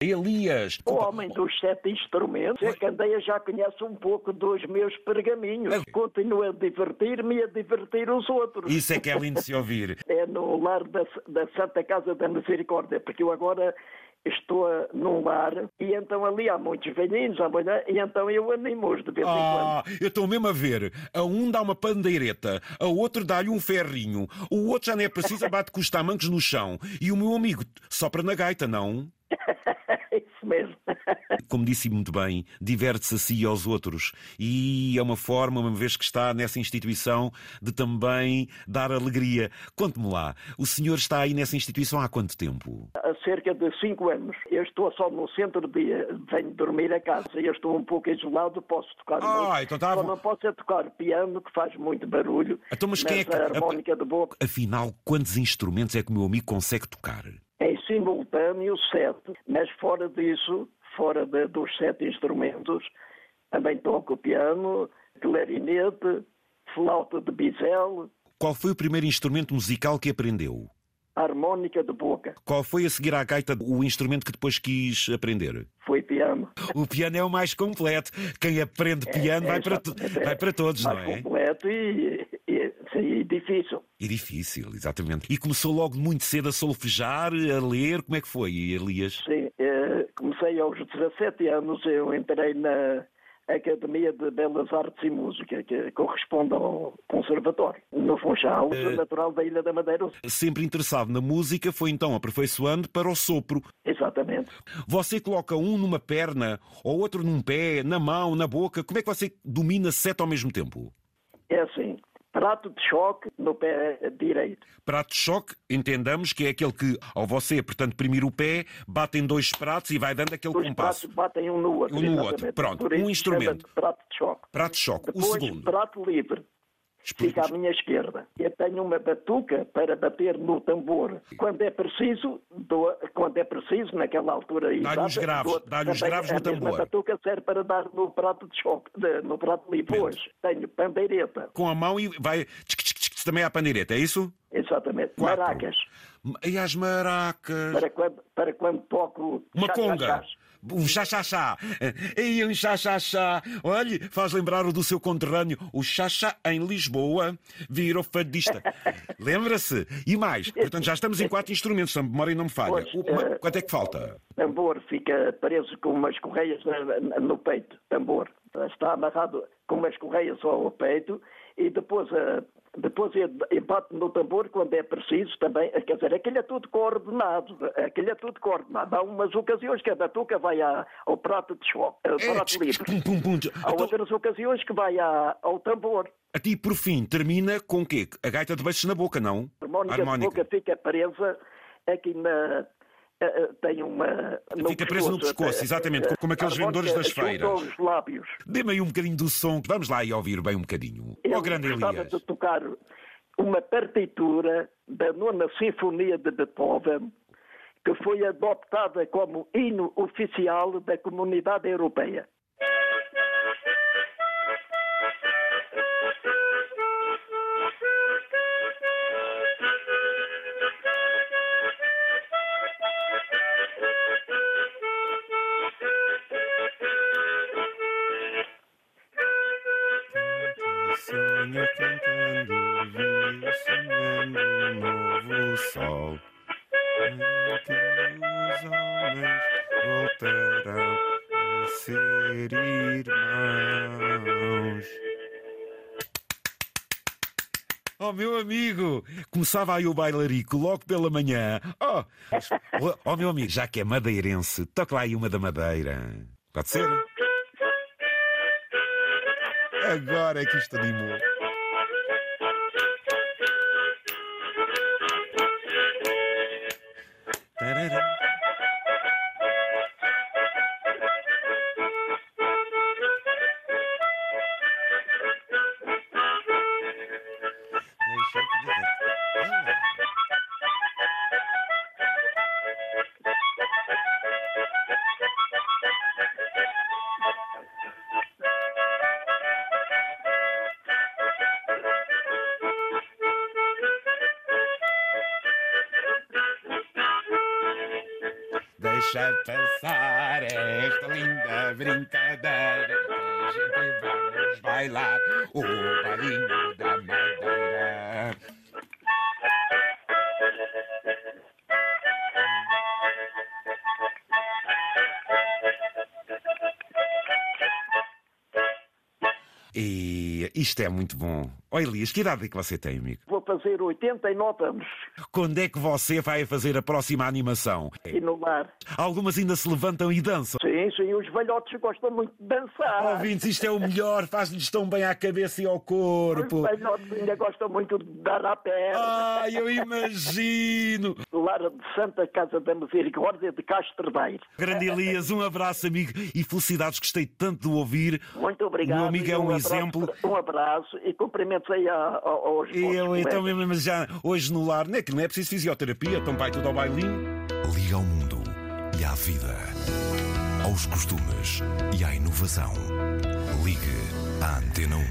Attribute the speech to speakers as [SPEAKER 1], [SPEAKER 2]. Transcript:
[SPEAKER 1] Elias.
[SPEAKER 2] O homem dos sete instrumentos. A candeia já conhece um pouco dos meus pergaminhos.
[SPEAKER 1] É.
[SPEAKER 2] Continua a divertir-me e a divertir os outros.
[SPEAKER 1] Isso é que é lindo se ouvir.
[SPEAKER 2] É no lar da, da Santa Casa da Misericórdia, porque eu agora estou a- num lar e então ali há muitos velhinhos, há mulher, e então eu animo-os de vez em quando.
[SPEAKER 1] Ah, eu estou mesmo a ver. A um dá uma pandeireta, a outro dá-lhe um ferrinho, o outro já nem é preciso, bate com os tamancos no chão. E o meu amigo sopra na gaita, não?
[SPEAKER 2] Mesmo.
[SPEAKER 1] Como disse muito bem, diverte-se a si e aos outros. E é uma forma, uma vez que está nessa instituição, de também dar alegria. Conte-me lá, o senhor está aí nessa instituição há quanto tempo?
[SPEAKER 2] Há cerca de cinco anos. Eu estou só no centro de venho dormir a casa. Eu estou um pouco isolado, posso tocar
[SPEAKER 1] Ah,
[SPEAKER 2] muito.
[SPEAKER 1] então está-
[SPEAKER 2] Só não posso é tocar piano, que faz muito barulho.
[SPEAKER 1] Então, mas quem é que-
[SPEAKER 2] a harmónica de boca.
[SPEAKER 1] Afinal, quantos instrumentos é que o meu amigo consegue tocar?
[SPEAKER 2] Simultâneo, sete. Mas fora disso, fora de- dos sete instrumentos, também toco piano, clarinete, flauta de bisel,
[SPEAKER 1] Qual foi o primeiro instrumento musical que aprendeu?
[SPEAKER 2] harmónica de boca.
[SPEAKER 1] Qual foi a seguir à gaita o instrumento que depois quis aprender?
[SPEAKER 2] Foi piano.
[SPEAKER 1] O piano é o mais completo. Quem aprende piano vai,
[SPEAKER 2] É,
[SPEAKER 1] para, to-
[SPEAKER 2] exatamente.
[SPEAKER 1] vai para todos, não é?
[SPEAKER 2] completo e, e, e difícil.
[SPEAKER 1] E difícil, exatamente. E começou logo muito cedo a solfejar, a ler. Como é que foi, Elias?
[SPEAKER 2] Sim, eh, comecei aos 17 anos, eu entrei na Academia de Belas Artes e Música, que corresponde ao Conservatório, no Funchal,
[SPEAKER 1] Eh,
[SPEAKER 2] natural da Ilha da Madeira.
[SPEAKER 1] Sempre interessado na música, foi então aperfeiçoando para o sopro.
[SPEAKER 2] Exatamente.
[SPEAKER 1] Você coloca um numa perna, ou outro num pé, na mão, na boca. Como é que você domina sete ao mesmo tempo?
[SPEAKER 2] É assim, prato de choque no pé direito.
[SPEAKER 1] Prato de choque, entendamos que é aquele que, ao você, portanto, primir o pé, bate em dois pratos e vai dando aquele
[SPEAKER 2] Os
[SPEAKER 1] compasso.
[SPEAKER 2] pratos batem um no outro.
[SPEAKER 1] Um no outro. Pronto, um instrumento.
[SPEAKER 2] Prato de choque.
[SPEAKER 1] Prato de choque.
[SPEAKER 2] Depois,
[SPEAKER 1] o segundo.
[SPEAKER 2] prato livre. Fica à minha esquerda. Eu tenho uma batuca para bater no tambor. Quando é preciso, dou- quando é preciso, naquela altura
[SPEAKER 1] Dá-lhe
[SPEAKER 2] exata,
[SPEAKER 1] os graves, dá-lhe os
[SPEAKER 2] também
[SPEAKER 1] graves no
[SPEAKER 2] a
[SPEAKER 1] tambor.
[SPEAKER 2] batuca serve para dar no prato de choque, de- no prato livre. Depois tenho pandeireta,
[SPEAKER 1] Com a mão e vai também à pandeireta, é isso?
[SPEAKER 2] exatamente,
[SPEAKER 1] Quatro.
[SPEAKER 2] maracas,
[SPEAKER 1] E as maracas.
[SPEAKER 2] para quando, para quando toco
[SPEAKER 1] Uma conga.
[SPEAKER 2] chá-chá-chás.
[SPEAKER 1] Um chá-chá-chá. E um chá-chá-chá. Olhe, faz lembrar o do seu conterrâneo. O chá-chá em Lisboa virou fadista. Lembra-se? E mais. Portanto, já estamos em quatro instrumentos, se a memória não me falha.
[SPEAKER 2] Pois,
[SPEAKER 1] O-
[SPEAKER 2] eh,
[SPEAKER 1] Quanto é que falta?
[SPEAKER 2] tambor fica preso com umas correias no peito, tambor. Está amarrado com umas correias ao peito e depois, eh, depois bato no tambor quando é preciso também. Quer dizer, aquilo é tudo coordenado. Aquilo é tudo coordenado. Há umas ocasiões que a batuca vai ao prato de choque, ao
[SPEAKER 1] É,
[SPEAKER 2] prato livre. Há
[SPEAKER 1] Então,
[SPEAKER 2] outras ocasiões que vai ao tambor.
[SPEAKER 1] a ti, por fim, termina com o quê? A gaita de beijos na boca, não?
[SPEAKER 2] A harmónica, de boca fica presa aqui na. Eh, eh, Tem uma.
[SPEAKER 1] Fica presa no pescoço,
[SPEAKER 2] eh,
[SPEAKER 1] exatamente, como aqueles vendedores das feiras.
[SPEAKER 2] aos lábios.
[SPEAKER 1] Dê-me aí um bocadinho do som. Vamos lá e ouvir bem um bocadinho.
[SPEAKER 2] Eu
[SPEAKER 1] grande
[SPEAKER 2] gostava
[SPEAKER 1] Elias.
[SPEAKER 2] de tocar uma partitura da nona Sinfonia de Beethoven, que foi adoptada como hino oficial da Comunidade Europeia.
[SPEAKER 1] Sonho cantando, vi sonhando um novo sol. Em que os homens voltarão a ser irmãos. Oh, meu amigo! Começava aí o bailarico logo pela manhã. Oh, oh, meu amigo, já que é madeirense, toca lá aí uma da madeira. Pode ser? Agora é que isto animou. Deixa passar esta linda brincadeira. A gente vamos bailar o bailinho da madeira. E isto é muito bom. Oi, Elias, que idade é que você tem, amigo?
[SPEAKER 2] Fazer 89 anos
[SPEAKER 1] Quando é que você vai fazer a próxima animação?
[SPEAKER 2] e no lar.
[SPEAKER 1] Algumas ainda se levantam e dançam.
[SPEAKER 2] Sim, sim, os velhotes gostam muito de dançar.
[SPEAKER 1] Ouvintes, isto é o melhor, faz-lhes tão bem à cabeça e ao
[SPEAKER 2] Os
[SPEAKER 1] corpo.
[SPEAKER 2] velhotes ainda gostam muito de dar à perna.
[SPEAKER 1] Ai, eu imagino.
[SPEAKER 2] Lar de Santa Casa da Misericórdia de Castrodeiro.
[SPEAKER 1] Grande Elias, um abraço, amigo, e felicidades, gostei tanto de ouvir.
[SPEAKER 2] Muito obrigado.
[SPEAKER 1] O meu amigo é um
[SPEAKER 2] abraço
[SPEAKER 1] exemplo.
[SPEAKER 2] para- Um abraço e cumprimentos aí aos
[SPEAKER 1] eu, então mesmo, mas já hoje no lar, não é que não é preciso fisioterapia, então vai tudo ao bailinho.
[SPEAKER 3] Liga ao mundo e à vida, aos costumes e à inovação. Ligue à Antena 1.